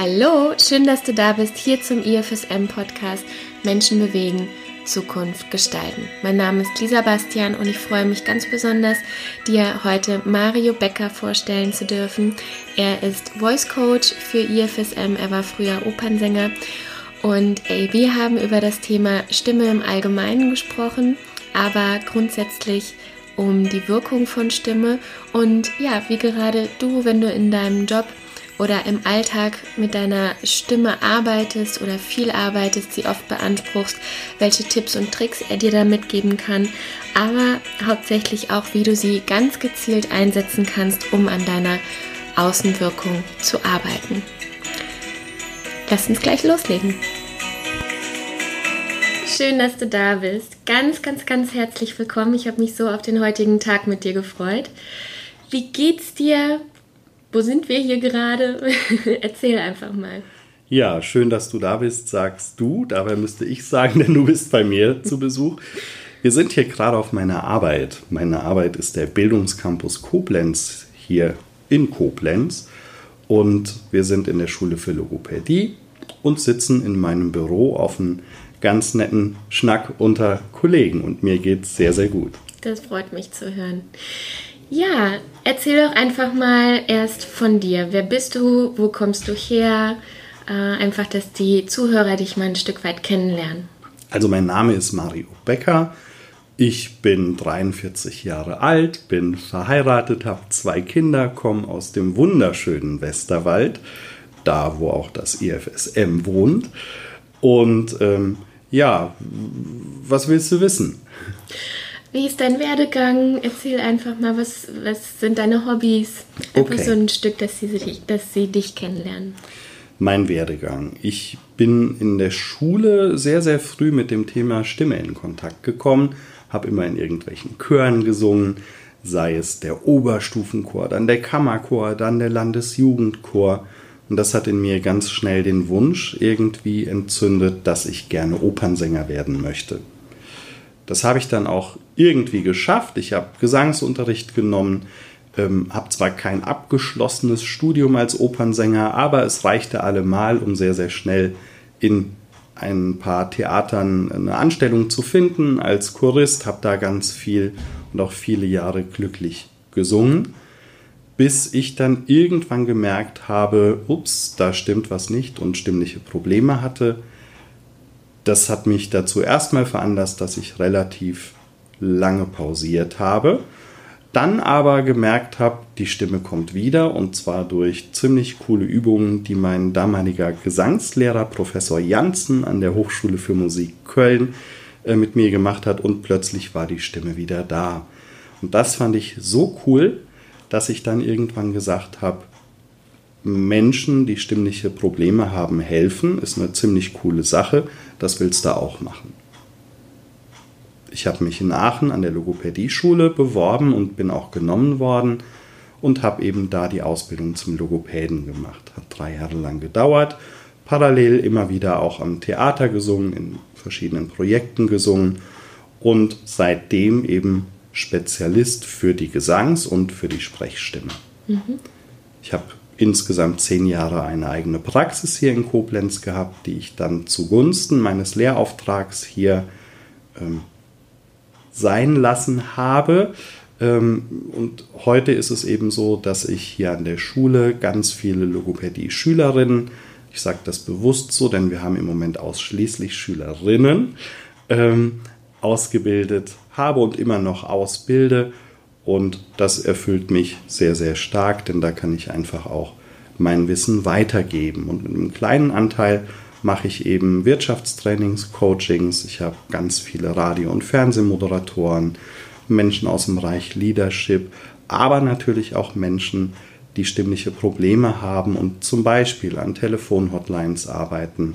Hallo, schön, dass du da bist, hier zum IFSM Podcast Menschen bewegen, Zukunft gestalten. Mein Name ist Lisa Bastian und ich freue mich ganz besonders, dir heute Mario Becker vorstellen zu dürfen. Er ist Voice Coach für IFSM, er war früher Opernsänger und ey, wir haben über das Thema Stimme im Allgemeinen gesprochen, aber grundsätzlich um die Wirkung von Stimme und ja, wie gerade du, wenn du in deinem Job oder im Alltag mit deiner Stimme arbeitest oder viel arbeitest, sie oft beanspruchst, welche Tipps und Tricks er dir da mitgeben kann, aber hauptsächlich auch, wie du sie ganz gezielt einsetzen kannst, um an deiner Außenwirkung zu arbeiten. Lass uns gleich loslegen. Schön, dass du da bist. Ganz, ganz, ganz herzlich willkommen. Ich habe mich so auf den heutigen Tag mit dir gefreut. Wie geht's dir? Wo sind wir hier gerade? Erzähl einfach mal. Ja, schön, dass du da bist, sagst du. Dabei müsste ich sagen, denn du bist bei mir zu Besuch. Wir sind hier gerade auf meiner Arbeit. Meine Arbeit ist der Bildungscampus Koblenz hier in Koblenz. Und wir sind in der Schule für Logopädie und sitzen in meinem Büro auf einem ganz netten Schnack unter Kollegen. Und mir geht es sehr, sehr gut. Das freut mich zu hören. Ja, erzähl doch einfach mal erst von dir. Wer bist du? Wo kommst du her? Äh, einfach, dass die Zuhörer dich mal ein Stück weit kennenlernen. Also mein Name ist Mario Becker. Ich bin 43 Jahre alt, bin verheiratet, habe zwei Kinder, komme aus dem wunderschönen Westerwald, da wo auch das IFSM wohnt. Und ähm, ja, was willst du wissen? Wie ist dein Werdegang? Erzähl einfach mal, was, was sind deine Hobbys? Einfach okay. so ein Stück, dass sie, dass sie dich kennenlernen. Mein Werdegang. Ich bin in der Schule sehr, sehr früh mit dem Thema Stimme in Kontakt gekommen, habe immer in irgendwelchen Chören gesungen, sei es der Oberstufenchor, dann der Kammerchor, dann der Landesjugendchor. Und das hat in mir ganz schnell den Wunsch irgendwie entzündet, dass ich gerne Opernsänger werden möchte. Das habe ich dann auch irgendwie geschafft. Ich habe Gesangsunterricht genommen, ähm, habe zwar kein abgeschlossenes Studium als Opernsänger, aber es reichte allemal, um sehr, sehr schnell in ein paar Theatern eine Anstellung zu finden. Als Chorist habe da ganz viel und auch viele Jahre glücklich gesungen, bis ich dann irgendwann gemerkt habe, ups, da stimmt was nicht und stimmliche Probleme hatte das hat mich dazu erstmal veranlasst, dass ich relativ lange pausiert habe. Dann aber gemerkt habe, die Stimme kommt wieder und zwar durch ziemlich coole Übungen, die mein damaliger Gesangslehrer Professor Janssen an der Hochschule für Musik Köln äh, mit mir gemacht hat und plötzlich war die Stimme wieder da. Und das fand ich so cool, dass ich dann irgendwann gesagt habe, Menschen, die stimmliche Probleme haben, helfen, ist eine ziemlich coole Sache. Das willst du auch machen. Ich habe mich in Aachen an der Logopädie-Schule beworben und bin auch genommen worden und habe eben da die Ausbildung zum Logopäden gemacht. Hat drei Jahre lang gedauert. Parallel immer wieder auch am Theater gesungen, in verschiedenen Projekten gesungen und seitdem eben Spezialist für die Gesangs- und für die Sprechstimme. Mhm. Ich habe insgesamt zehn Jahre eine eigene Praxis hier in Koblenz gehabt, die ich dann zugunsten meines Lehrauftrags hier ähm, sein lassen habe. Ähm, und heute ist es eben so, dass ich hier an der Schule ganz viele Logopädie-Schülerinnen, ich sage das bewusst so, denn wir haben im Moment ausschließlich Schülerinnen, ähm, ausgebildet habe und immer noch ausbilde und das erfüllt mich sehr, sehr stark, denn da kann ich einfach auch mein Wissen weitergeben. Und mit einem kleinen Anteil mache ich eben Wirtschaftstrainings, Coachings. Ich habe ganz viele Radio- und Fernsehmoderatoren, Menschen aus dem Bereich Leadership, aber natürlich auch Menschen, die stimmliche Probleme haben und zum Beispiel an Telefonhotlines arbeiten,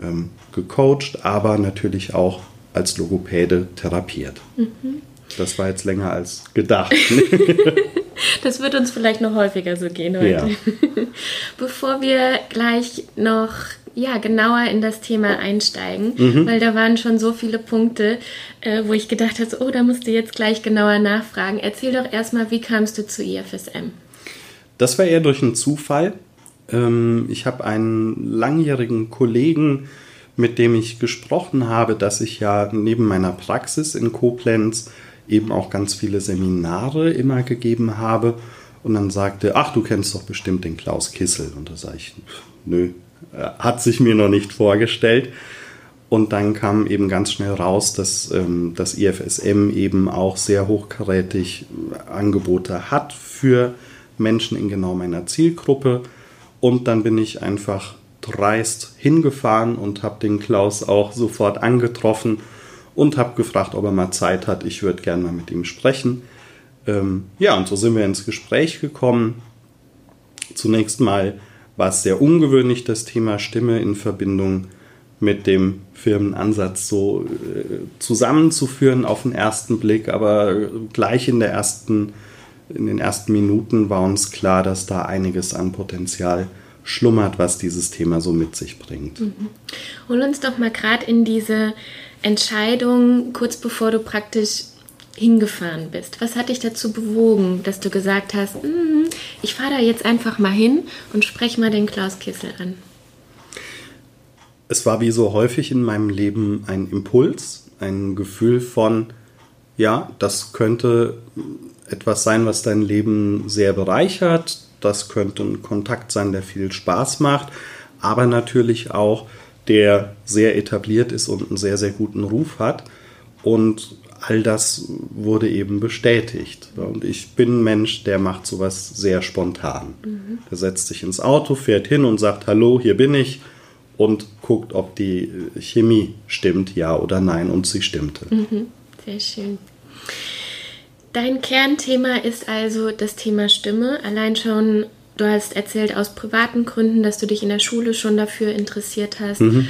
ähm, gecoacht, aber natürlich auch als Logopäde therapiert. Mhm. Das war jetzt länger als gedacht. das wird uns vielleicht noch häufiger so gehen heute. Ja. Bevor wir gleich noch ja, genauer in das Thema einsteigen, mhm. weil da waren schon so viele Punkte, äh, wo ich gedacht habe, oh, da musst du jetzt gleich genauer nachfragen. Erzähl doch erstmal, wie kamst du zu IFSM? Das war eher durch einen Zufall. Ähm, ich habe einen langjährigen Kollegen, mit dem ich gesprochen habe, dass ich ja neben meiner Praxis in Koblenz eben auch ganz viele Seminare immer gegeben habe. Und dann sagte, ach, du kennst doch bestimmt den Klaus Kissel. Und da sage ich, nö, hat sich mir noch nicht vorgestellt. Und dann kam eben ganz schnell raus, dass ähm, das IFSM eben auch sehr hochkarätig Angebote hat für Menschen in genau meiner Zielgruppe. Und dann bin ich einfach dreist hingefahren und habe den Klaus auch sofort angetroffen und habe gefragt, ob er mal Zeit hat. Ich würde gerne mal mit ihm sprechen. Ähm, ja, und so sind wir ins Gespräch gekommen. Zunächst mal war es sehr ungewöhnlich, das Thema Stimme in Verbindung mit dem Firmenansatz so äh, zusammenzuführen auf den ersten Blick, aber gleich in der ersten, in den ersten Minuten war uns klar, dass da einiges an Potenzial schlummert, was dieses Thema so mit sich bringt. Mhm. Hol uns doch mal gerade in diese Entscheidung, kurz bevor du praktisch hingefahren bist. Was hat dich dazu bewogen, dass du gesagt hast, mm, ich fahre da jetzt einfach mal hin und spreche mal den Klaus Kissel an? Es war wie so häufig in meinem Leben ein Impuls, ein Gefühl von, ja, das könnte etwas sein, was dein Leben sehr bereichert. Das könnte ein Kontakt sein, der viel Spaß macht, aber natürlich auch der sehr etabliert ist und einen sehr, sehr guten Ruf hat. Und all das wurde eben bestätigt. Und ich bin ein Mensch, der macht sowas sehr spontan. Mhm. Der setzt sich ins Auto, fährt hin und sagt, hallo, hier bin ich und guckt, ob die Chemie stimmt, ja oder nein. Und sie stimmte. Mhm. Sehr schön. Dein Kernthema ist also das Thema Stimme. Allein schon, du hast erzählt aus privaten Gründen, dass du dich in der Schule schon dafür interessiert hast. Mhm.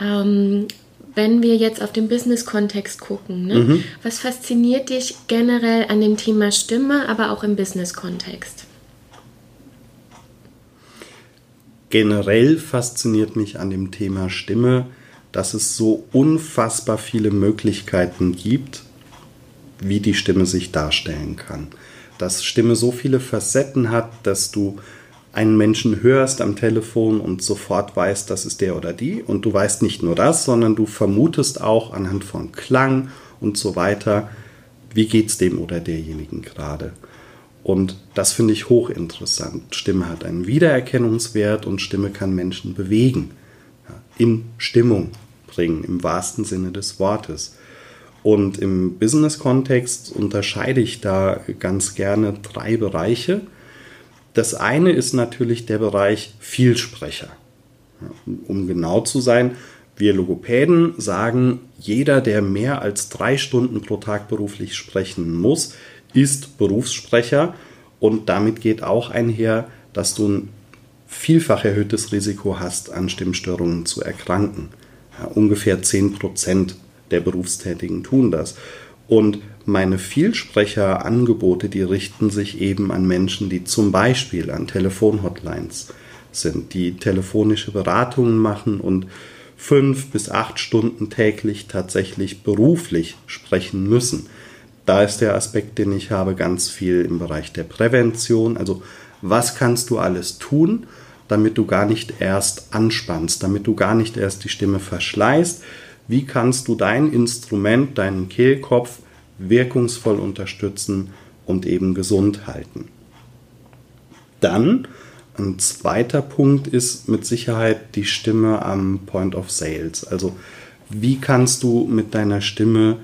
Ähm, wenn wir jetzt auf den Business-Kontext gucken, ne? mhm. was fasziniert dich generell an dem Thema Stimme, aber auch im Business-Kontext? Generell fasziniert mich an dem Thema Stimme, dass es so unfassbar viele Möglichkeiten gibt, wie die Stimme sich darstellen kann. Dass Stimme so viele Facetten hat, dass du einen Menschen hörst am Telefon und sofort weißt, das ist der oder die. Und du weißt nicht nur das, sondern du vermutest auch anhand von Klang und so weiter, wie geht es dem oder derjenigen gerade. Und das finde ich hochinteressant. Stimme hat einen Wiedererkennungswert und Stimme kann Menschen bewegen, ja, in Stimmung bringen, im wahrsten Sinne des Wortes. Und im Business-Kontext unterscheide ich da ganz gerne drei Bereiche. Das eine ist natürlich der Bereich Vielsprecher. Um genau zu sein, wir Logopäden sagen, jeder, der mehr als drei Stunden pro Tag beruflich sprechen muss, ist Berufssprecher und damit geht auch einher, dass du ein vielfach erhöhtes Risiko hast, an Stimmstörungen zu erkranken. Ungefähr 10 Prozent der Berufstätigen tun das. Und meine Vielsprecherangebote, die richten sich eben an Menschen, die zum Beispiel an Telefonhotlines sind, die telefonische Beratungen machen und fünf bis acht Stunden täglich tatsächlich beruflich sprechen müssen. Da ist der Aspekt, den ich habe, ganz viel im Bereich der Prävention. Also was kannst du alles tun, damit du gar nicht erst anspannst, damit du gar nicht erst die Stimme verschleißt? Wie kannst du dein Instrument, deinen Kehlkopf wirkungsvoll unterstützen und eben gesund halten. Dann ein zweiter Punkt ist mit Sicherheit die Stimme am Point of Sales. Also wie kannst du mit deiner Stimme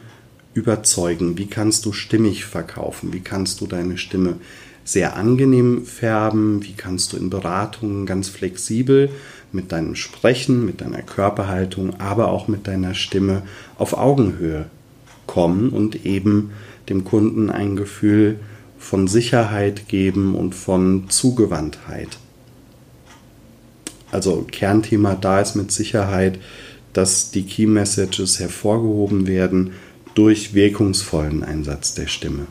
überzeugen? Wie kannst du stimmig verkaufen? Wie kannst du deine Stimme sehr angenehm färben? Wie kannst du in Beratungen ganz flexibel mit deinem Sprechen, mit deiner Körperhaltung, aber auch mit deiner Stimme auf Augenhöhe kommen und eben dem Kunden ein Gefühl von Sicherheit geben und von Zugewandtheit. Also Kernthema da ist mit Sicherheit, dass die Key Messages hervorgehoben werden durch wirkungsvollen Einsatz der Stimme.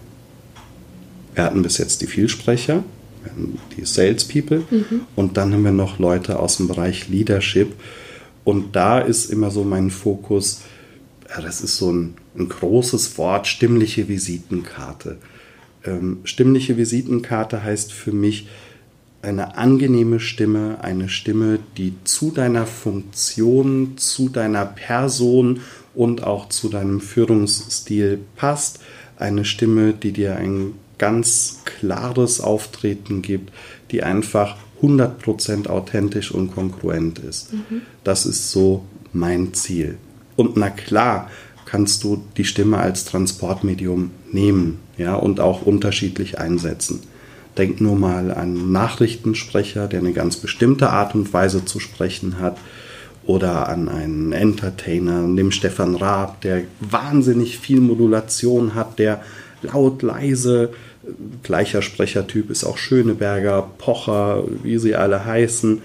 Wir hatten bis jetzt die Vielsprecher, die Salespeople mhm. und dann haben wir noch Leute aus dem Bereich Leadership. Und da ist immer so mein Fokus, ja, das ist so ein ein großes Wort, stimmliche Visitenkarte. Ähm, stimmliche Visitenkarte heißt für mich, eine angenehme Stimme, eine Stimme, die zu deiner Funktion, zu deiner Person und auch zu deinem Führungsstil passt. Eine Stimme, die dir ein ganz klares Auftreten gibt, die einfach 100% authentisch und kongruent ist. Mhm. Das ist so mein Ziel. Und na klar, kannst du die Stimme als Transportmedium nehmen ja, und auch unterschiedlich einsetzen. Denk nur mal an einen Nachrichtensprecher, der eine ganz bestimmte Art und Weise zu sprechen hat. Oder an einen Entertainer, nimm Stefan Raab, der wahnsinnig viel Modulation hat, der laut, leise, gleicher Sprechertyp ist auch Schöneberger, Pocher, wie sie alle heißen.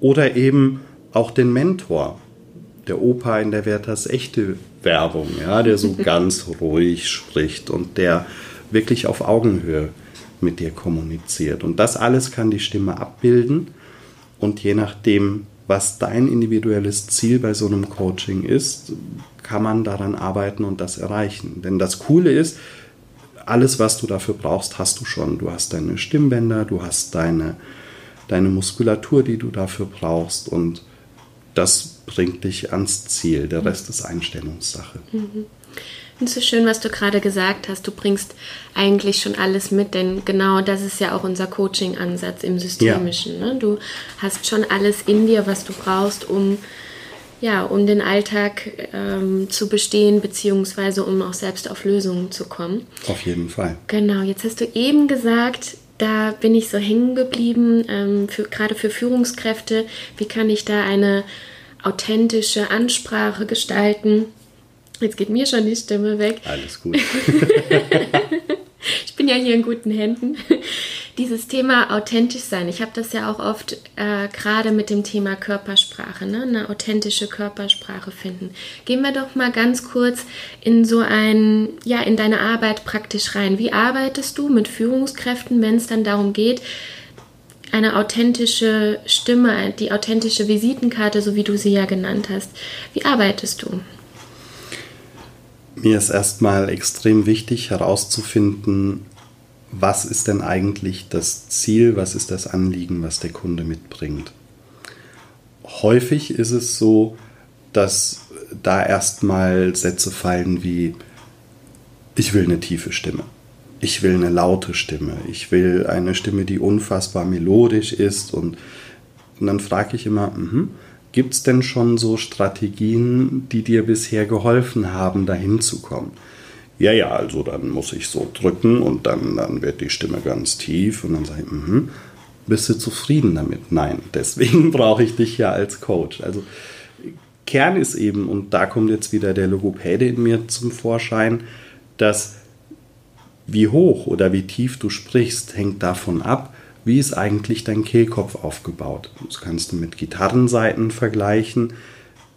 Oder eben auch den Mentor, der Opa in der Werthers echte Werbung, ja, der so ganz ruhig spricht und der wirklich auf Augenhöhe mit dir kommuniziert. Und das alles kann die Stimme abbilden. Und je nachdem, was dein individuelles Ziel bei so einem Coaching ist, kann man daran arbeiten und das erreichen. Denn das Coole ist, alles, was du dafür brauchst, hast du schon. Du hast deine Stimmbänder, du hast deine, deine Muskulatur, die du dafür brauchst und das bringt dich ans Ziel. Der Rest ist Einstellungssache. Mhm. Und so schön, was du gerade gesagt hast. Du bringst eigentlich schon alles mit, denn genau das ist ja auch unser Coaching-Ansatz im Systemischen. Ja. Ne? Du hast schon alles in dir, was du brauchst, um ja, um den Alltag ähm, zu bestehen, beziehungsweise um auch selbst auf Lösungen zu kommen. Auf jeden Fall. Genau, jetzt hast du eben gesagt, da bin ich so hängen geblieben, ähm, für, gerade für Führungskräfte, wie kann ich da eine authentische Ansprache gestalten? Jetzt geht mir schon die Stimme weg. Alles gut. ich bin ja hier in guten Händen. Dieses Thema authentisch sein, ich habe das ja auch oft äh, gerade mit dem Thema Körpersprache, ne? eine authentische Körpersprache finden. Gehen wir doch mal ganz kurz in so ein, ja, in deine Arbeit praktisch rein. Wie arbeitest du mit Führungskräften, wenn es dann darum geht, eine authentische Stimme, die authentische Visitenkarte, so wie du sie ja genannt hast. Wie arbeitest du? Mir ist erstmal extrem wichtig herauszufinden, was ist denn eigentlich das Ziel, was ist das Anliegen, was der Kunde mitbringt. Häufig ist es so, dass da erstmal Sätze fallen wie, ich will eine tiefe Stimme, ich will eine laute Stimme, ich will eine Stimme, die unfassbar melodisch ist und, und dann frage ich immer, mhm, gibt es denn schon so Strategien, die dir bisher geholfen haben, dahin zu kommen? Ja, ja, also dann muss ich so drücken und dann, dann wird die Stimme ganz tief und dann sage ich, mhm, bist du zufrieden damit? Nein, deswegen brauche ich dich ja als Coach. Also Kern ist eben, und da kommt jetzt wieder der Logopäde in mir zum Vorschein, dass wie hoch oder wie tief du sprichst, hängt davon ab, wie ist eigentlich dein Kehlkopf aufgebaut. Das kannst du mit Gitarrenseiten vergleichen.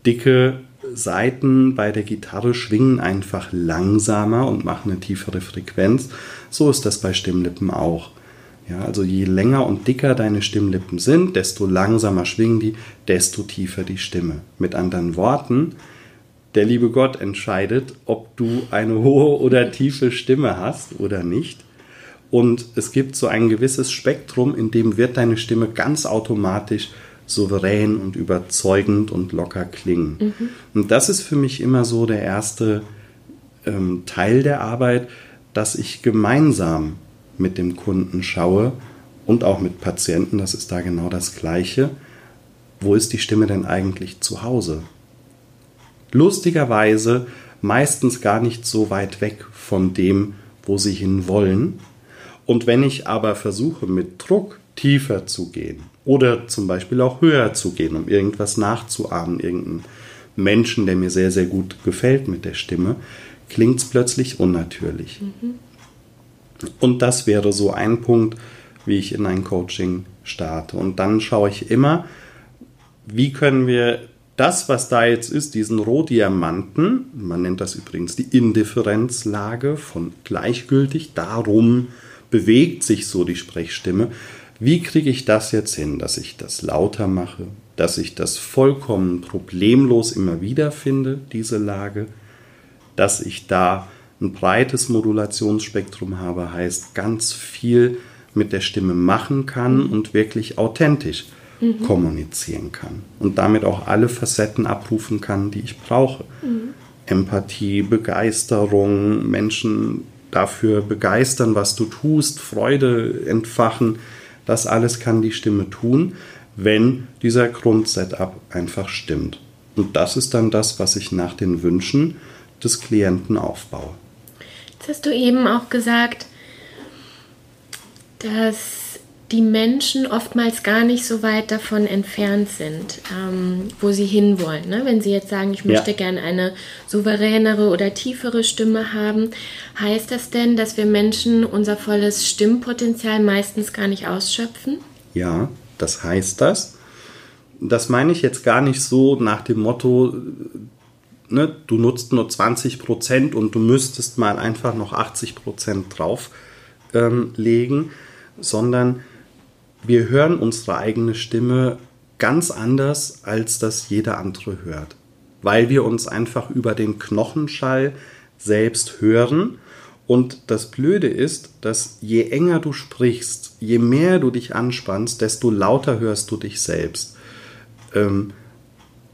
Dicke Saiten bei der Gitarre schwingen einfach langsamer und machen eine tiefere Frequenz. So ist das bei Stimmlippen auch. Ja, also je länger und dicker deine Stimmlippen sind, desto langsamer schwingen die, desto tiefer die Stimme. Mit anderen Worten, der liebe Gott entscheidet, ob du eine hohe oder tiefe Stimme hast oder nicht. Und es gibt so ein gewisses Spektrum, in dem wird deine Stimme ganz automatisch souverän und überzeugend und locker klingen. Mhm. Und das ist für mich immer so der erste ähm, Teil der Arbeit, dass ich gemeinsam mit dem Kunden schaue und auch mit Patienten, das ist da genau das Gleiche. Wo ist die Stimme denn eigentlich zu Hause? Lustigerweise meistens gar nicht so weit weg von dem, wo sie hin wollen. Und wenn ich aber versuche, mit Druck tiefer zu gehen oder zum Beispiel auch höher zu gehen, um irgendwas nachzuahmen, irgendeinen Menschen, der mir sehr, sehr gut gefällt mit der Stimme, klingt es plötzlich unnatürlich. Mhm. Und das wäre so ein Punkt, wie ich in ein Coaching starte. Und dann schaue ich immer, wie können wir das, was da jetzt ist, diesen Rohdiamanten, man nennt das übrigens die Indifferenzlage von gleichgültig, darum bewegt sich so die Sprechstimme, wie kriege ich das jetzt hin, dass ich das lauter mache, dass ich das vollkommen problemlos immer wieder finde, diese Lage, dass ich da ein breites Modulationsspektrum habe, heißt ganz viel mit der Stimme machen kann und wirklich authentisch mhm. kommunizieren kann und damit auch alle Facetten abrufen kann, die ich brauche. Mhm. Empathie, Begeisterung, Menschen dafür begeistern, was du tust, Freude entfachen, das alles kann die Stimme tun, wenn dieser Grundsetup einfach stimmt. Und das ist dann das, was ich nach den Wünschen des Klienten aufbaue. Jetzt hast du eben auch gesagt, dass die Menschen oftmals gar nicht so weit davon entfernt sind, ähm, wo sie hinwollen. Ne? Wenn sie jetzt sagen, ich möchte ja. gerne eine souveränere oder tiefere Stimme haben, heißt das denn, dass wir Menschen unser volles Stimmpotenzial meistens gar nicht ausschöpfen? Ja, das heißt das. Das meine ich jetzt gar nicht so nach dem Motto, ne, du nutzt nur 20 Prozent und du müsstest mal einfach noch 80 Prozent drauflegen, ähm, sondern wir hören unsere eigene Stimme ganz anders, als das jeder andere hört. Weil wir uns einfach über den Knochenschall selbst hören. Und das Blöde ist, dass je enger du sprichst, je mehr du dich anspannst, desto lauter hörst du dich selbst. Ähm,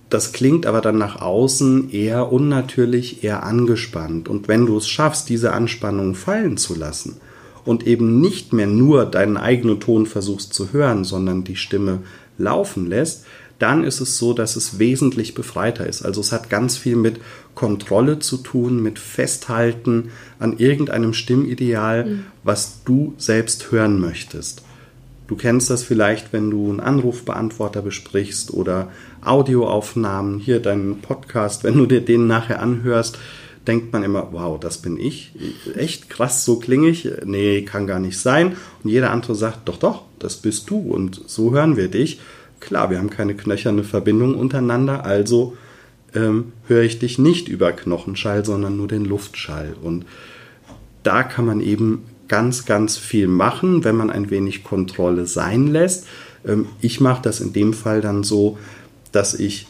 das klingt aber dann nach außen eher unnatürlich, eher angespannt. Und wenn du es schaffst, diese Anspannung fallen zu lassen, und eben nicht mehr nur deinen eigenen Ton versuchst zu hören, sondern die Stimme laufen lässt, dann ist es so, dass es wesentlich befreiter ist. Also es hat ganz viel mit Kontrolle zu tun, mit Festhalten an irgendeinem Stimmideal, mhm. was du selbst hören möchtest. Du kennst das vielleicht, wenn du einen Anrufbeantworter besprichst oder Audioaufnahmen, hier deinen Podcast, wenn du dir den nachher anhörst, denkt man immer, wow, das bin ich. Echt krass, so klinge ich. Nee, kann gar nicht sein. Und jeder andere sagt, doch, doch, das bist du. Und so hören wir dich. Klar, wir haben keine knöcherne Verbindung untereinander, also ähm, höre ich dich nicht über Knochenschall, sondern nur den Luftschall. Und da kann man eben ganz, ganz viel machen, wenn man ein wenig Kontrolle sein lässt. Ähm, ich mache das in dem Fall dann so, dass ich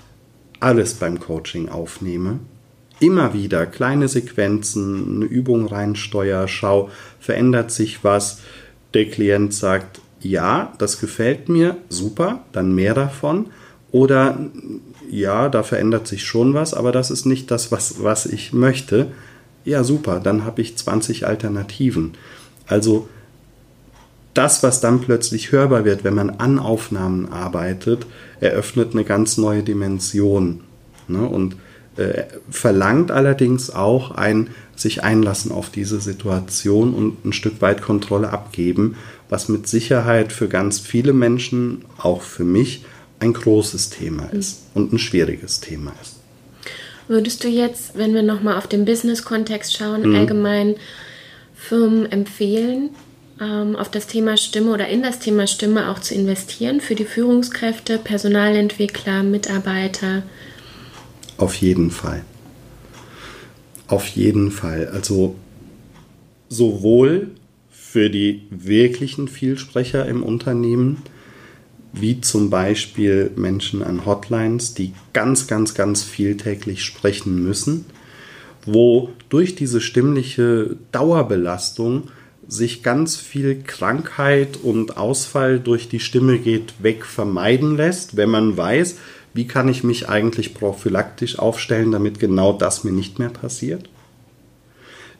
alles beim Coaching aufnehme immer wieder kleine Sequenzen, eine Übung reinsteuer, schau, verändert sich was. Der Klient sagt, ja, das gefällt mir, super, dann mehr davon. Oder ja, da verändert sich schon was, aber das ist nicht das, was, was ich möchte. Ja, super, dann habe ich 20 Alternativen. Also das, was dann plötzlich hörbar wird, wenn man an Aufnahmen arbeitet, eröffnet eine ganz neue Dimension. Ne? Und äh, verlangt allerdings auch ein sich einlassen auf diese Situation und ein Stück weit Kontrolle abgeben, was mit Sicherheit für ganz viele Menschen, auch für mich, ein großes Thema ist mhm. und ein schwieriges Thema ist. Würdest du jetzt, wenn wir nochmal auf den Business-Kontext schauen, mhm. allgemein Firmen empfehlen, ähm, auf das Thema Stimme oder in das Thema Stimme auch zu investieren für die Führungskräfte, Personalentwickler, Mitarbeiter? Auf jeden Fall. Auf jeden Fall. Also sowohl für die wirklichen Vielsprecher im Unternehmen, wie zum Beispiel Menschen an Hotlines, die ganz, ganz, ganz viel täglich sprechen müssen, wo durch diese stimmliche Dauerbelastung sich ganz viel Krankheit und Ausfall durch die Stimme geht weg vermeiden lässt, wenn man weiß, wie kann ich mich eigentlich prophylaktisch aufstellen, damit genau das mir nicht mehr passiert?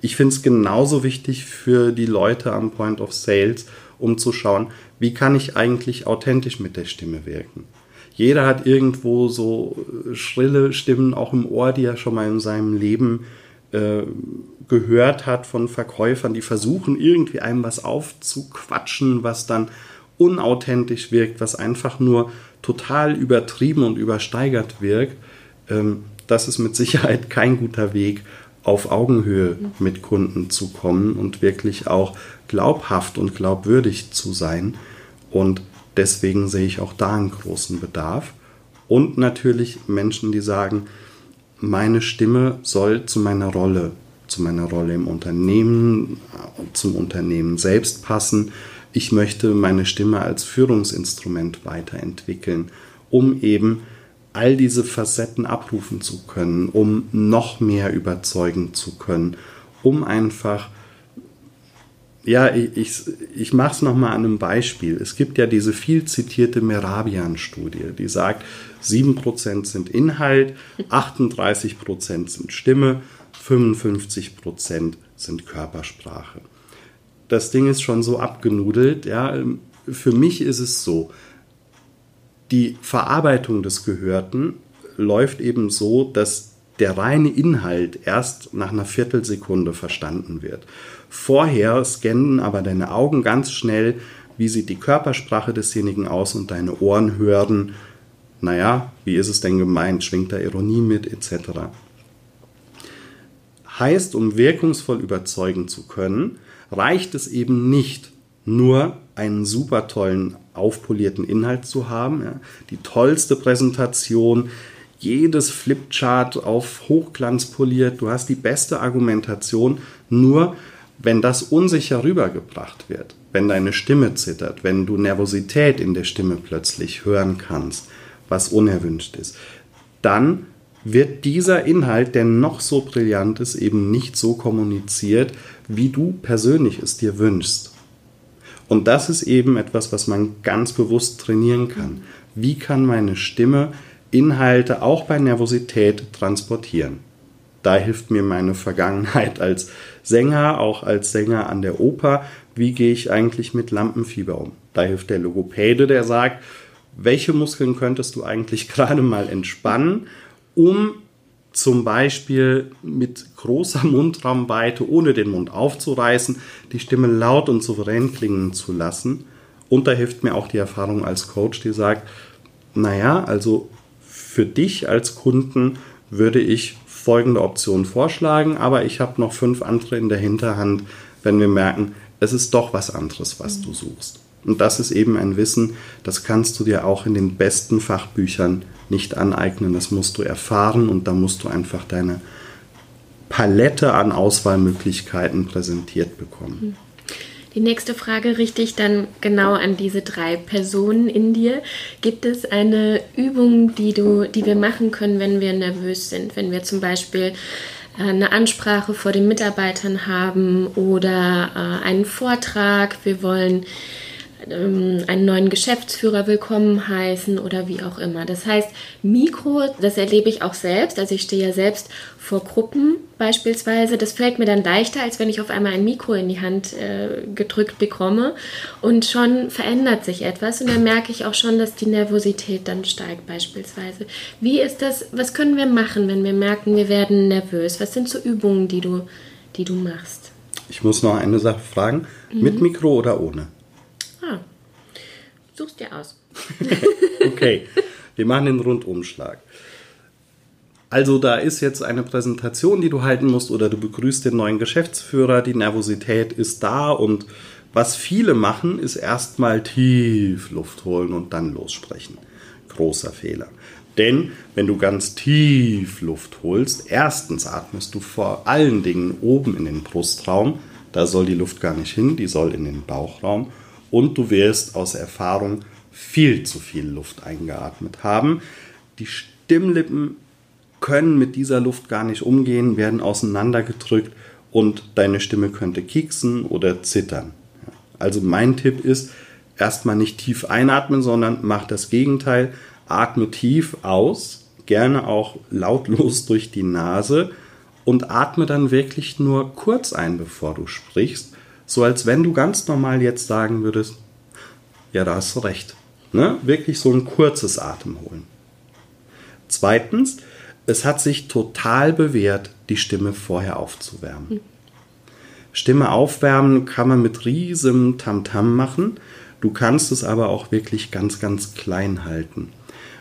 Ich finde es genauso wichtig für die Leute am Point of Sales, um zu schauen, wie kann ich eigentlich authentisch mit der Stimme wirken. Jeder hat irgendwo so äh, schrille Stimmen auch im Ohr, die er schon mal in seinem Leben äh, gehört hat von Verkäufern, die versuchen irgendwie einem was aufzuquatschen, was dann unauthentisch wirkt, was einfach nur total übertrieben und übersteigert wirkt, ähm, das ist mit Sicherheit kein guter Weg, auf Augenhöhe mit Kunden zu kommen und wirklich auch glaubhaft und glaubwürdig zu sein. Und deswegen sehe ich auch da einen großen Bedarf. Und natürlich Menschen, die sagen, meine Stimme soll zu meiner Rolle, zu meiner Rolle im Unternehmen, zum Unternehmen selbst passen ich möchte meine Stimme als Führungsinstrument weiterentwickeln, um eben all diese Facetten abrufen zu können, um noch mehr überzeugen zu können, um einfach Ja, ich, ich, ich mache es nochmal an einem Beispiel. Es gibt ja diese viel zitierte Merabian-Studie, die sagt, 7% sind Inhalt, 38% sind Stimme, 55% sind Körpersprache. Das Ding ist schon so abgenudelt. Ja. Für mich ist es so, die Verarbeitung des Gehörten läuft eben so, dass der reine Inhalt erst nach einer Viertelsekunde verstanden wird. Vorher scannen aber deine Augen ganz schnell, wie sieht die Körpersprache desjenigen aus und deine Ohren hören, naja, wie ist es denn gemeint, schwingt da Ironie mit, etc. Heißt, um wirkungsvoll überzeugen zu können, reicht es eben nicht, nur einen super tollen, aufpolierten Inhalt zu haben, ja, die tollste Präsentation, jedes Flipchart auf Hochglanz poliert, du hast die beste Argumentation, nur wenn das unsicher rübergebracht wird, wenn deine Stimme zittert, wenn du Nervosität in der Stimme plötzlich hören kannst, was unerwünscht ist, dann wird dieser Inhalt, der noch so brillant ist, eben nicht so kommuniziert, wie du persönlich es dir wünschst. Und das ist eben etwas, was man ganz bewusst trainieren kann. Wie kann meine Stimme Inhalte auch bei Nervosität transportieren? Da hilft mir meine Vergangenheit als Sänger, auch als Sänger an der Oper. Wie gehe ich eigentlich mit Lampenfieber um? Da hilft der Logopäde, der sagt, welche Muskeln könntest du eigentlich gerade mal entspannen, um zum Beispiel mit großer Mundraumweite, ohne den Mund aufzureißen, die Stimme laut und souverän klingen zu lassen. Und da hilft mir auch die Erfahrung als Coach, die sagt, naja, also für dich als Kunden würde ich folgende Option vorschlagen, aber ich habe noch fünf andere in der Hinterhand, wenn wir merken, es ist doch was anderes, was du suchst. Und das ist eben ein Wissen, das kannst du dir auch in den besten Fachbüchern nicht aneignen. Das musst du erfahren und da musst du einfach deine Palette an Auswahlmöglichkeiten präsentiert bekommen. Die nächste Frage richte ich dann genau an diese drei Personen in dir. Gibt es eine Übung, die, du, die wir machen können, wenn wir nervös sind? Wenn wir zum Beispiel äh, eine Ansprache vor den Mitarbeitern haben oder äh, einen Vortrag, wir wollen ähm, einen neuen Geschäftsführer willkommen heißen oder wie auch immer. Das heißt, Mikro, das erlebe ich auch selbst. Also ich stehe ja selbst vor Gruppen beispielsweise. Das fällt mir dann leichter, als wenn ich auf einmal ein Mikro in die Hand äh, gedrückt bekomme. Und schon verändert sich etwas. Und dann merke ich auch schon, dass die Nervosität dann steigt beispielsweise. Wie ist das, was können wir machen, wenn wir merken, wir werden nervös? Was sind so Übungen, die du, die du machst? Ich muss noch eine Sache fragen. Mhm. Mit Mikro oder ohne? Ah, suchst dir aus. okay, wir machen den Rundumschlag. Also da ist jetzt eine Präsentation, die du halten musst oder du begrüßt den neuen Geschäftsführer, die Nervosität ist da und was viele machen, ist erstmal tief Luft holen und dann lossprechen. Großer Fehler. Denn wenn du ganz tief Luft holst, erstens atmest du vor allen Dingen oben in den Brustraum, da soll die Luft gar nicht hin, die soll in den Bauchraum und du wirst aus Erfahrung viel zu viel Luft eingeatmet haben. Die Stimmlippen können mit dieser Luft gar nicht umgehen, werden auseinandergedrückt und deine Stimme könnte kieksen oder zittern. Also mein Tipp ist, erstmal nicht tief einatmen, sondern mach das Gegenteil. Atme tief aus, gerne auch lautlos durch die Nase und atme dann wirklich nur kurz ein, bevor du sprichst so als wenn du ganz normal jetzt sagen würdest, ja, da hast du recht. Ne? Wirklich so ein kurzes Atem holen. Zweitens, es hat sich total bewährt, die Stimme vorher aufzuwärmen. Mhm. Stimme aufwärmen kann man mit riesem Tamtam machen. Du kannst es aber auch wirklich ganz, ganz klein halten.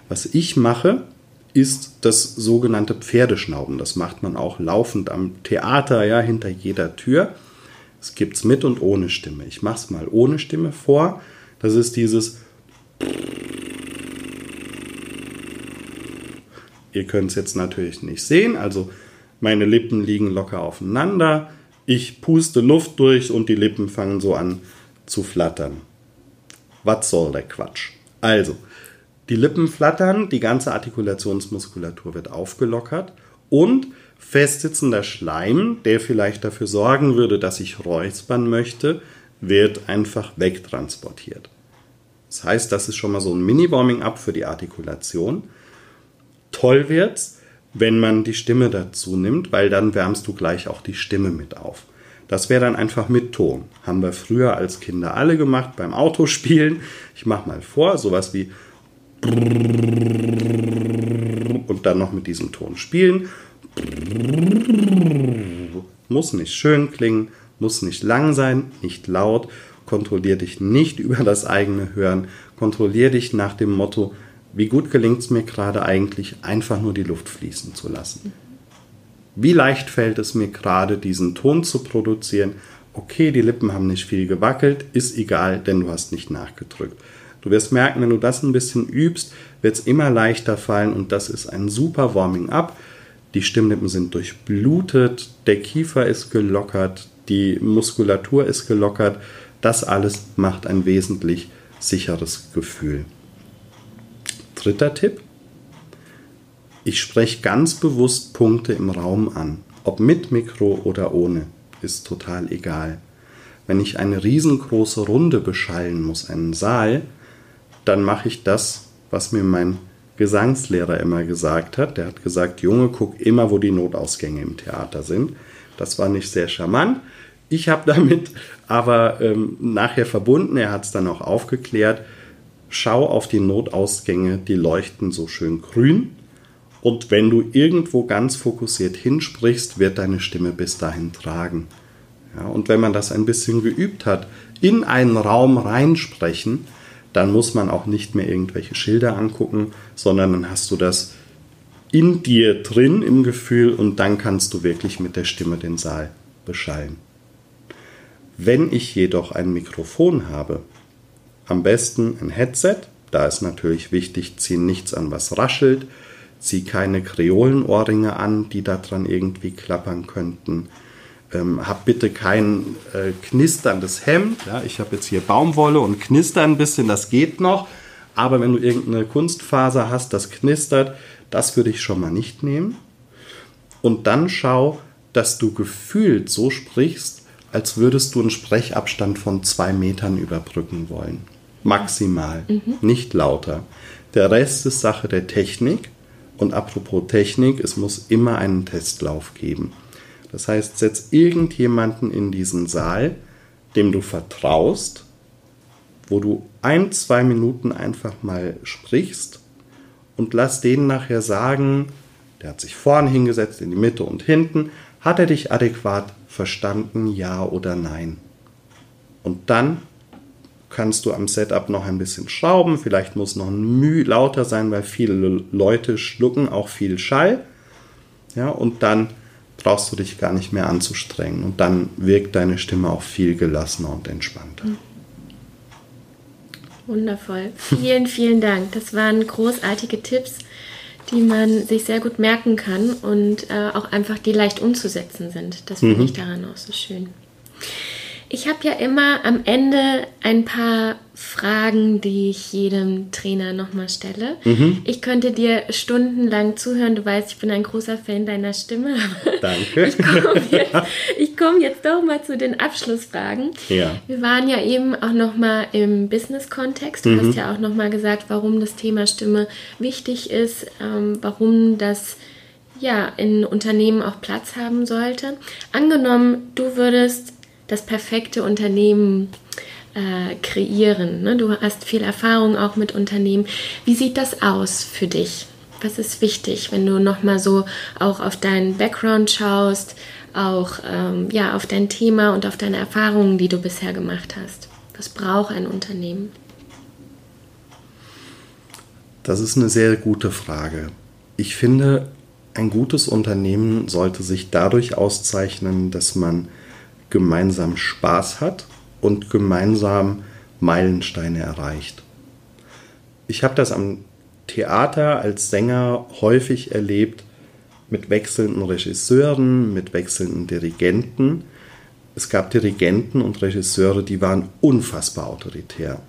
Was ich mache, ist das sogenannte Pferdeschnauben. Das macht man auch laufend am Theater, ja, hinter jeder Tür. Es gibt es mit und ohne Stimme. Ich mache es mal ohne Stimme vor. Das ist dieses. Ihr könnt es jetzt natürlich nicht sehen. Also meine Lippen liegen locker aufeinander. Ich puste Luft durch und die Lippen fangen so an zu flattern. Was soll der Quatsch? Also, die Lippen flattern, die ganze Artikulationsmuskulatur wird aufgelockert und Festsitzender Schleim, der vielleicht dafür sorgen würde, dass ich räuspern möchte, wird einfach wegtransportiert. Das heißt, das ist schon mal so ein Mini-Warming-up für die Artikulation. Toll wird's, wenn man die Stimme dazu nimmt, weil dann wärmst du gleich auch die Stimme mit auf. Das wäre dann einfach mit Ton. Haben wir früher als Kinder alle gemacht beim Autospielen. Ich mache mal vor, sowas wie und dann noch mit diesem Ton spielen. Muss nicht schön klingen, muss nicht lang sein, nicht laut. Kontrollier dich nicht über das eigene Hören. Kontrollier dich nach dem Motto, wie gut gelingt es mir gerade eigentlich, einfach nur die Luft fließen zu lassen. Wie leicht fällt es mir gerade, diesen Ton zu produzieren? Okay, die Lippen haben nicht viel gewackelt, ist egal, denn du hast nicht nachgedrückt. Du wirst merken, wenn du das ein bisschen übst, wird es immer leichter fallen und das ist ein super Warming-up. Die Stimmlippen sind durchblutet, der Kiefer ist gelockert, die Muskulatur ist gelockert. Das alles macht ein wesentlich sicheres Gefühl. Dritter Tipp. Ich spreche ganz bewusst Punkte im Raum an. Ob mit Mikro oder ohne, ist total egal. Wenn ich eine riesengroße Runde beschallen muss, einen Saal, dann mache ich das, was mir mein Gesangslehrer immer gesagt hat. Der hat gesagt, Junge, guck immer, wo die Notausgänge im Theater sind. Das war nicht sehr charmant. Ich habe damit aber ähm, nachher verbunden, er hat es dann auch aufgeklärt, schau auf die Notausgänge, die leuchten so schön grün und wenn du irgendwo ganz fokussiert hinsprichst, wird deine Stimme bis dahin tragen. Ja, und wenn man das ein bisschen geübt hat, in einen Raum reinsprechen, dann muss man auch nicht mehr irgendwelche Schilder angucken, sondern dann hast du das in dir drin im Gefühl und dann kannst du wirklich mit der Stimme den Saal beschallen. Wenn ich jedoch ein Mikrofon habe, am besten ein Headset, da ist natürlich wichtig, zieh nichts an, was raschelt, zieh keine Kreolenohrringe an, die daran irgendwie klappern könnten. Ähm, hab bitte kein äh, knisterndes Hemd. Ja, ich habe jetzt hier Baumwolle und knistern ein bisschen, das geht noch. Aber wenn du irgendeine Kunstfaser hast, das knistert, das würde ich schon mal nicht nehmen. Und dann schau, dass du gefühlt so sprichst, als würdest du einen Sprechabstand von zwei Metern überbrücken wollen. Maximal, mhm. nicht lauter. Der Rest ist Sache der Technik. Und apropos Technik, es muss immer einen Testlauf geben. Das heißt, setz irgendjemanden in diesen Saal, dem du vertraust, wo du ein, zwei Minuten einfach mal sprichst und lass den nachher sagen, der hat sich vorne hingesetzt, in die Mitte und hinten, hat er dich adäquat verstanden, ja oder nein? Und dann kannst du am Setup noch ein bisschen schrauben. Vielleicht muss noch ein Müh lauter sein, weil viele Leute schlucken auch viel Schall. Ja, und dann brauchst du dich gar nicht mehr anzustrengen. Und dann wirkt deine Stimme auch viel gelassener und entspannter. Hm. Wundervoll. Vielen, vielen Dank. Das waren großartige Tipps, die man sich sehr gut merken kann und äh, auch einfach die leicht umzusetzen sind. Das finde mhm. ich daran auch so schön. Ich habe ja immer am Ende ein paar Fragen, die ich jedem Trainer nochmal stelle. Mhm. Ich könnte dir stundenlang zuhören. Du weißt, ich bin ein großer Fan deiner Stimme. Danke. Ich komme jetzt, komm jetzt doch mal zu den Abschlussfragen. Ja. Wir waren ja eben auch nochmal im Business-Kontext. Du mhm. hast ja auch nochmal gesagt, warum das Thema Stimme wichtig ist, ähm, warum das ja in Unternehmen auch Platz haben sollte. Angenommen, du würdest das perfekte Unternehmen äh, kreieren. Ne? Du hast viel Erfahrung auch mit Unternehmen. Wie sieht das aus für dich? Was ist wichtig, wenn du nochmal so auch auf deinen Background schaust, auch ähm, ja, auf dein Thema und auf deine Erfahrungen, die du bisher gemacht hast? Was braucht ein Unternehmen? Das ist eine sehr gute Frage. Ich finde, ein gutes Unternehmen sollte sich dadurch auszeichnen, dass man gemeinsam Spaß hat und gemeinsam Meilensteine erreicht. Ich habe das am Theater als Sänger häufig erlebt mit wechselnden Regisseuren, mit wechselnden Dirigenten. Es gab Dirigenten und Regisseure, die waren unfassbar autoritär.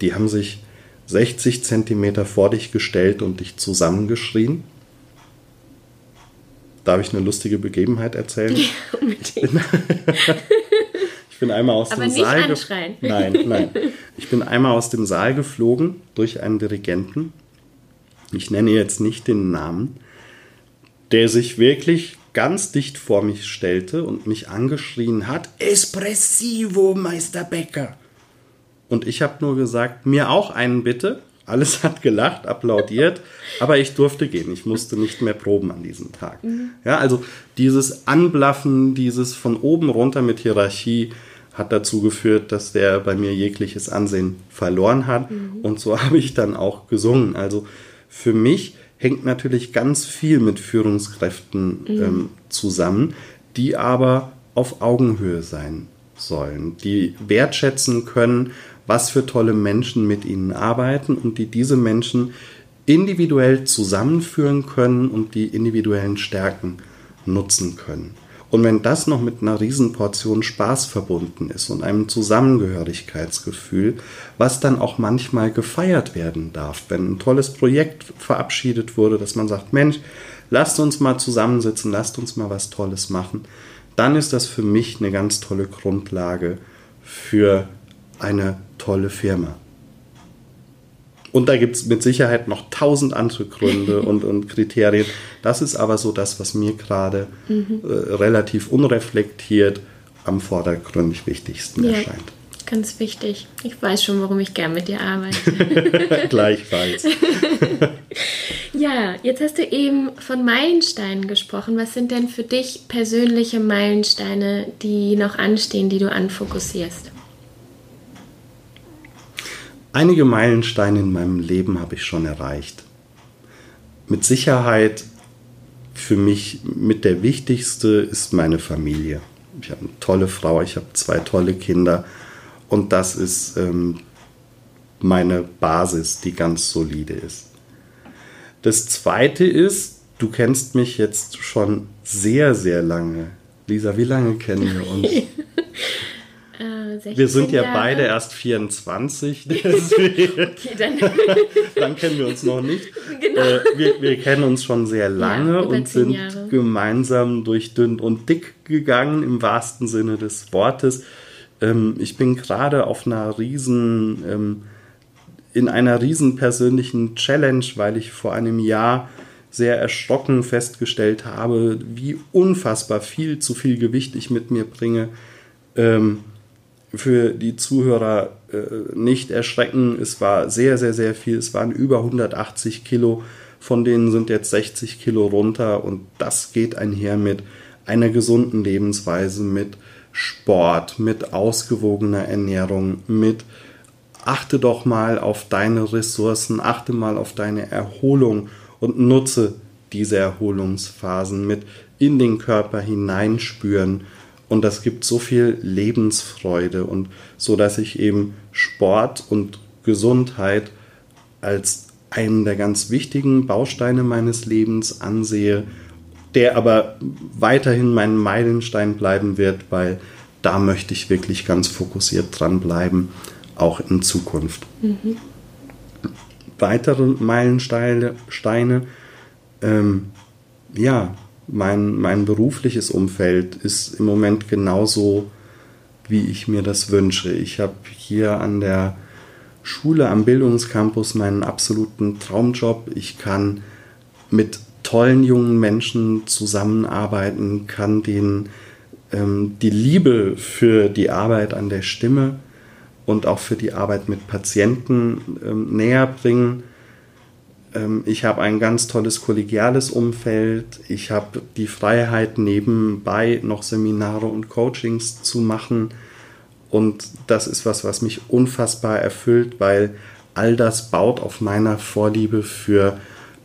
Die haben sich 60 Zentimeter vor dich gestellt und dich zusammengeschrien darf ich eine lustige Begebenheit erzählen? Ja, unbedingt. ich bin einmal aus Aber dem nicht Saal. Anschreien. Nein, nein. Ich bin einmal aus dem Saal geflogen durch einen Dirigenten. Ich nenne jetzt nicht den Namen, der sich wirklich ganz dicht vor mich stellte und mich angeschrien hat: Espressivo, Meister Becker. Und ich habe nur gesagt: Mir auch einen bitte. Alles hat gelacht, applaudiert, aber ich durfte gehen. Ich musste nicht mehr proben an diesem Tag. Mhm. Ja, also dieses Anblaffen, dieses von oben runter mit Hierarchie hat dazu geführt, dass der bei mir jegliches Ansehen verloren hat. Mhm. Und so habe ich dann auch gesungen. Also für mich hängt natürlich ganz viel mit Führungskräften mhm. ähm, zusammen, die aber auf Augenhöhe sein sollen, die wertschätzen können, was für tolle Menschen mit ihnen arbeiten und die diese Menschen individuell zusammenführen können und die individuellen Stärken nutzen können. Und wenn das noch mit einer Riesenportion Spaß verbunden ist und einem Zusammengehörigkeitsgefühl, was dann auch manchmal gefeiert werden darf, wenn ein tolles Projekt verabschiedet wurde, dass man sagt, Mensch, lasst uns mal zusammensitzen, lasst uns mal was Tolles machen, dann ist das für mich eine ganz tolle Grundlage für eine tolle Firma. Und da gibt es mit Sicherheit noch tausend andere Gründe und, und Kriterien. Das ist aber so das, was mir gerade mhm. äh, relativ unreflektiert am vordergründig wichtigsten ja, erscheint. Ganz wichtig. Ich weiß schon, warum ich gern mit dir arbeite. Gleichfalls. ja, jetzt hast du eben von Meilensteinen gesprochen. Was sind denn für dich persönliche Meilensteine, die noch anstehen, die du anfokussierst? Einige Meilensteine in meinem Leben habe ich schon erreicht. Mit Sicherheit für mich mit der wichtigste ist meine Familie. Ich habe eine tolle Frau, ich habe zwei tolle Kinder und das ist ähm, meine Basis, die ganz solide ist. Das zweite ist, du kennst mich jetzt schon sehr, sehr lange. Lisa, wie lange kennen wir uns? wir sind ja Jahre. beide erst 24, deswegen, okay, dann. dann. kennen wir uns noch nicht. Genau. Äh, wir, wir, kennen uns schon sehr lange ja, und sind Jahre. gemeinsam durch dünn und dick gegangen, im wahrsten Sinne des Wortes. Ähm, ich bin gerade auf einer riesen, ähm, in einer riesen persönlichen Challenge, weil ich vor einem Jahr sehr erschrocken festgestellt habe, wie unfassbar viel zu viel Gewicht ich mit mir bringe. Ähm, für die Zuhörer äh, nicht erschrecken. Es war sehr, sehr, sehr viel. Es waren über 180 Kilo. Von denen sind jetzt 60 Kilo runter. Und das geht einher mit einer gesunden Lebensweise, mit Sport, mit ausgewogener Ernährung, mit achte doch mal auf deine Ressourcen, achte mal auf deine Erholung und nutze diese Erholungsphasen mit in den Körper hineinspüren und das gibt so viel Lebensfreude und so, dass ich eben Sport und Gesundheit als einen der ganz wichtigen Bausteine meines Lebens ansehe, der aber weiterhin mein Meilenstein bleiben wird, weil da möchte ich wirklich ganz fokussiert dranbleiben, auch in Zukunft. Mhm. Weitere Meilensteine, Steine, ähm, ja, mein, mein berufliches Umfeld ist im Moment genauso, wie ich mir das wünsche. Ich habe hier an der Schule am Bildungscampus meinen absoluten Traumjob. Ich kann mit tollen jungen Menschen zusammenarbeiten, kann denen ähm, die Liebe für die Arbeit an der Stimme und auch für die Arbeit mit Patienten ähm, näher bringen ich habe ein ganz tolles kollegiales Umfeld. Ich habe die Freiheit, nebenbei noch Seminare und Coachings zu machen. Und das ist was, was mich unfassbar erfüllt, weil all das baut auf meiner Vorliebe für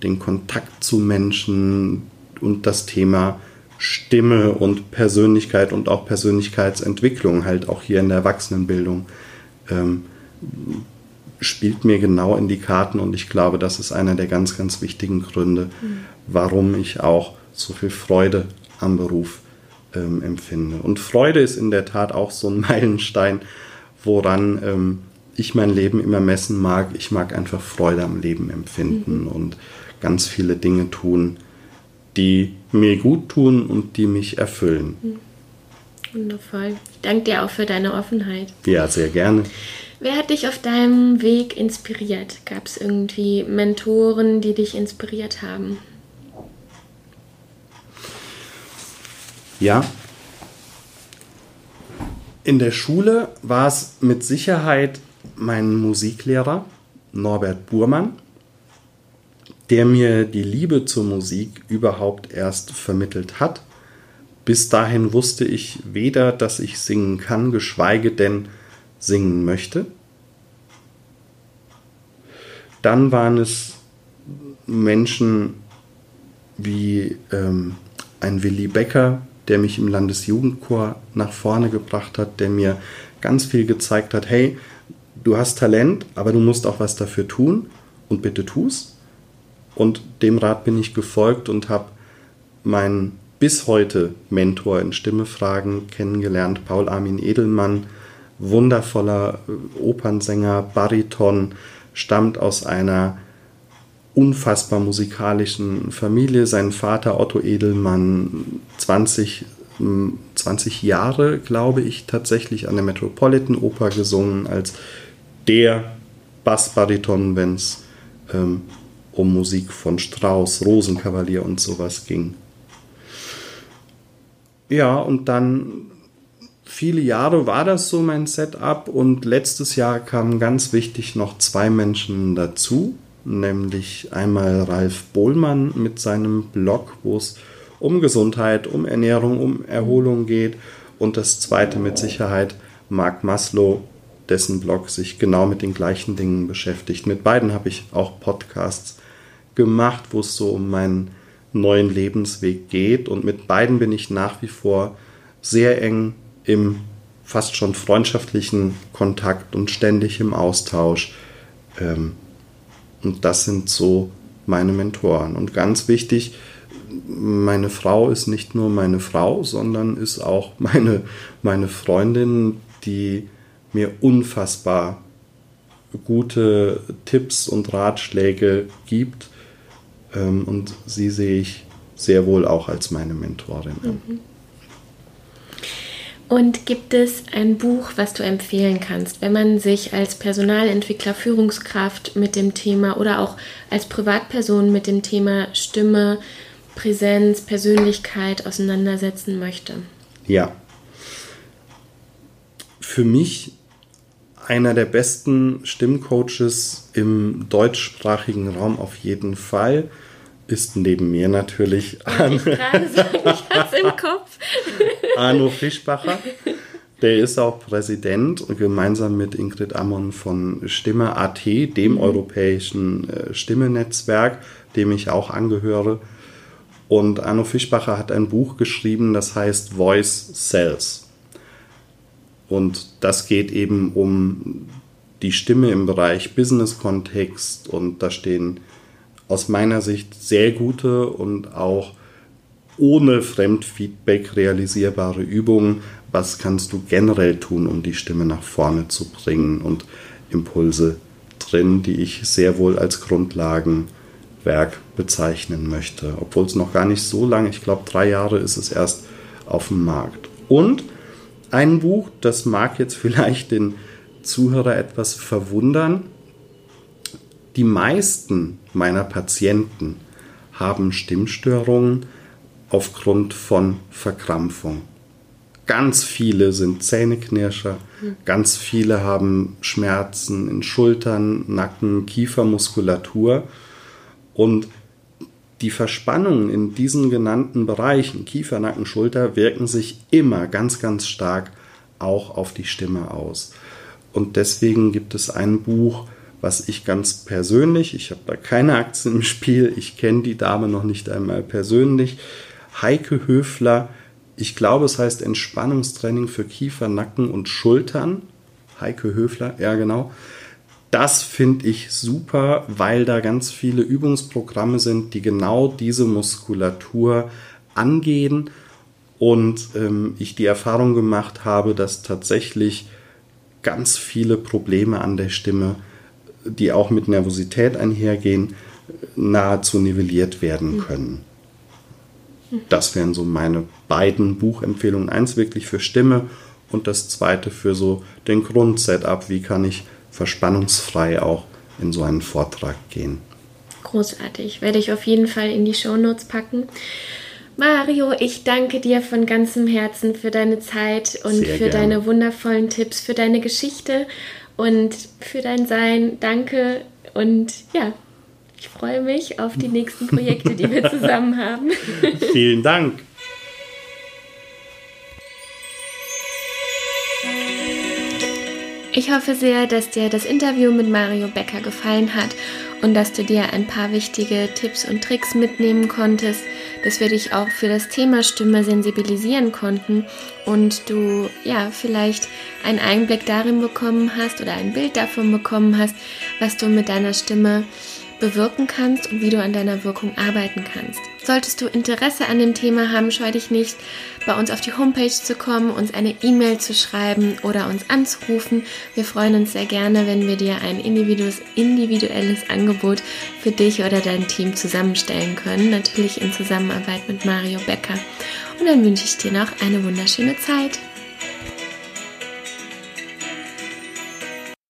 den Kontakt zu Menschen und das Thema Stimme und Persönlichkeit und auch Persönlichkeitsentwicklung, halt auch hier in der Erwachsenenbildung. Ähm, spielt mir genau in die Karten und ich glaube, das ist einer der ganz, ganz wichtigen Gründe, mhm. warum ich auch so viel Freude am Beruf ähm, empfinde. Und Freude ist in der Tat auch so ein Meilenstein, woran ähm, ich mein Leben immer messen mag. Ich mag einfach Freude am Leben empfinden mhm. und ganz viele Dinge tun, die mir gut tun und die mich erfüllen. Hm. Wundervoll. Ich danke dir auch für deine Offenheit. Ja, sehr gerne. Wer hat dich auf deinem Weg inspiriert? Gab es irgendwie Mentoren, die dich inspiriert haben? Ja. In der Schule war es mit Sicherheit mein Musiklehrer Norbert Burmann, der mir die Liebe zur Musik überhaupt erst vermittelt hat. Bis dahin wusste ich weder, dass ich singen kann, geschweige denn singen möchte. Dann waren es Menschen wie ähm, ein Willy Becker, der mich im Landesjugendchor nach vorne gebracht hat, der mir ganz viel gezeigt hat, hey, du hast Talent, aber du musst auch was dafür tun und bitte tu's. Und dem Rat bin ich gefolgt und habe meinen bis heute Mentor in Stimmefragen kennengelernt, Paul Armin Edelmann, wundervoller Opernsänger, Bariton, stammt aus einer unfassbar musikalischen Familie. Sein Vater Otto Edelmann, 20, 20 Jahre, glaube ich, tatsächlich an der Metropolitan Oper gesungen als der Bassbariton, wenn es ähm, um Musik von Strauss, Rosenkavalier und sowas ging. Ja, und dann viele Jahre war das so mein Setup und letztes Jahr kamen ganz wichtig noch zwei Menschen dazu nämlich einmal Ralf Bohlmann mit seinem Blog, wo es um Gesundheit, um Ernährung, um Erholung geht und das zweite mit Sicherheit Mark Maslow, dessen Blog sich genau mit den gleichen Dingen beschäftigt. Mit beiden habe ich auch Podcasts gemacht, wo es so um meinen neuen Lebensweg geht und mit beiden bin ich nach wie vor sehr eng im fast schon freundschaftlichen Kontakt und ständig im Austausch. Ähm, und das sind so meine Mentoren. Und ganz wichtig, meine Frau ist nicht nur meine Frau, sondern ist auch meine, meine Freundin, die mir unfassbar gute Tipps und Ratschläge gibt. Ähm, und sie sehe ich sehr wohl auch als meine Mentorin. Mhm. Und gibt es ein Buch, was du empfehlen kannst, wenn man sich als Personalentwickler, Führungskraft mit dem Thema oder auch als Privatperson mit dem Thema Stimme, Präsenz, Persönlichkeit auseinandersetzen möchte? Ja. Für mich einer der besten Stimmcoaches im deutschsprachigen Raum auf jeden Fall ist neben mir natürlich Arno. Arno Fischbacher. Der ist auch Präsident gemeinsam mit Ingrid Ammon von Stimme AT, dem mhm. europäischen äh, Stimmenetzwerk, dem ich auch angehöre. Und Arno Fischbacher hat ein Buch geschrieben, das heißt Voice Cells. Und das geht eben um die Stimme im Bereich Business-Kontext und da stehen aus meiner Sicht sehr gute und auch ohne Fremdfeedback realisierbare Übungen. Was kannst du generell tun, um die Stimme nach vorne zu bringen und Impulse drin, die ich sehr wohl als Grundlagenwerk bezeichnen möchte. Obwohl es noch gar nicht so lange, ich glaube drei Jahre ist es erst auf dem Markt. Und ein Buch, das mag jetzt vielleicht den Zuhörer etwas verwundern, die meisten meiner Patienten haben Stimmstörungen aufgrund von Verkrampfung. Ganz viele sind Zähneknirscher, ganz viele haben Schmerzen in Schultern, Nacken, Kiefermuskulatur und die Verspannungen in diesen genannten Bereichen, Kiefer, Nacken, Schulter, wirken sich immer ganz, ganz stark auch auf die Stimme aus. Und deswegen gibt es ein Buch, was ich ganz persönlich, ich habe da keine Aktien im Spiel, ich kenne die Dame noch nicht einmal persönlich, Heike Höfler, ich glaube es heißt Entspannungstraining für Kiefer, Nacken und Schultern. Heike Höfler, ja genau. Das finde ich super, weil da ganz viele Übungsprogramme sind, die genau diese Muskulatur angehen und ähm, ich die Erfahrung gemacht habe, dass tatsächlich ganz viele Probleme an der Stimme die auch mit Nervosität einhergehen, nahezu nivelliert werden können. Das wären so meine beiden Buchempfehlungen. Eins wirklich für Stimme und das zweite für so den Grundsetup. Wie kann ich verspannungsfrei auch in so einen Vortrag gehen? Großartig. Werde ich auf jeden Fall in die Shownotes packen. Mario, ich danke dir von ganzem Herzen für deine Zeit und Sehr für gerne. deine wundervollen Tipps, für deine Geschichte und für dein Sein. Danke und ja, ich freue mich auf die nächsten Projekte, die wir zusammen haben. Vielen Dank. Ich hoffe sehr, dass dir das Interview mit Mario Becker gefallen hat und dass du dir ein paar wichtige Tipps und Tricks mitnehmen konntest, dass wir dich auch für das Thema Stimme sensibilisieren konnten und du ja vielleicht einen Einblick darin bekommen hast oder ein Bild davon bekommen hast, was du mit deiner Stimme bewirken kannst und wie du an deiner Wirkung arbeiten kannst. Solltest du Interesse an dem Thema haben, scheu dich nicht, bei uns auf die Homepage zu kommen, uns eine E-Mail zu schreiben oder uns anzurufen. Wir freuen uns sehr gerne, wenn wir dir ein individuelles Angebot für dich oder dein Team zusammenstellen können. Natürlich in Zusammenarbeit mit Mario Becker. Und dann wünsche ich dir noch eine wunderschöne Zeit.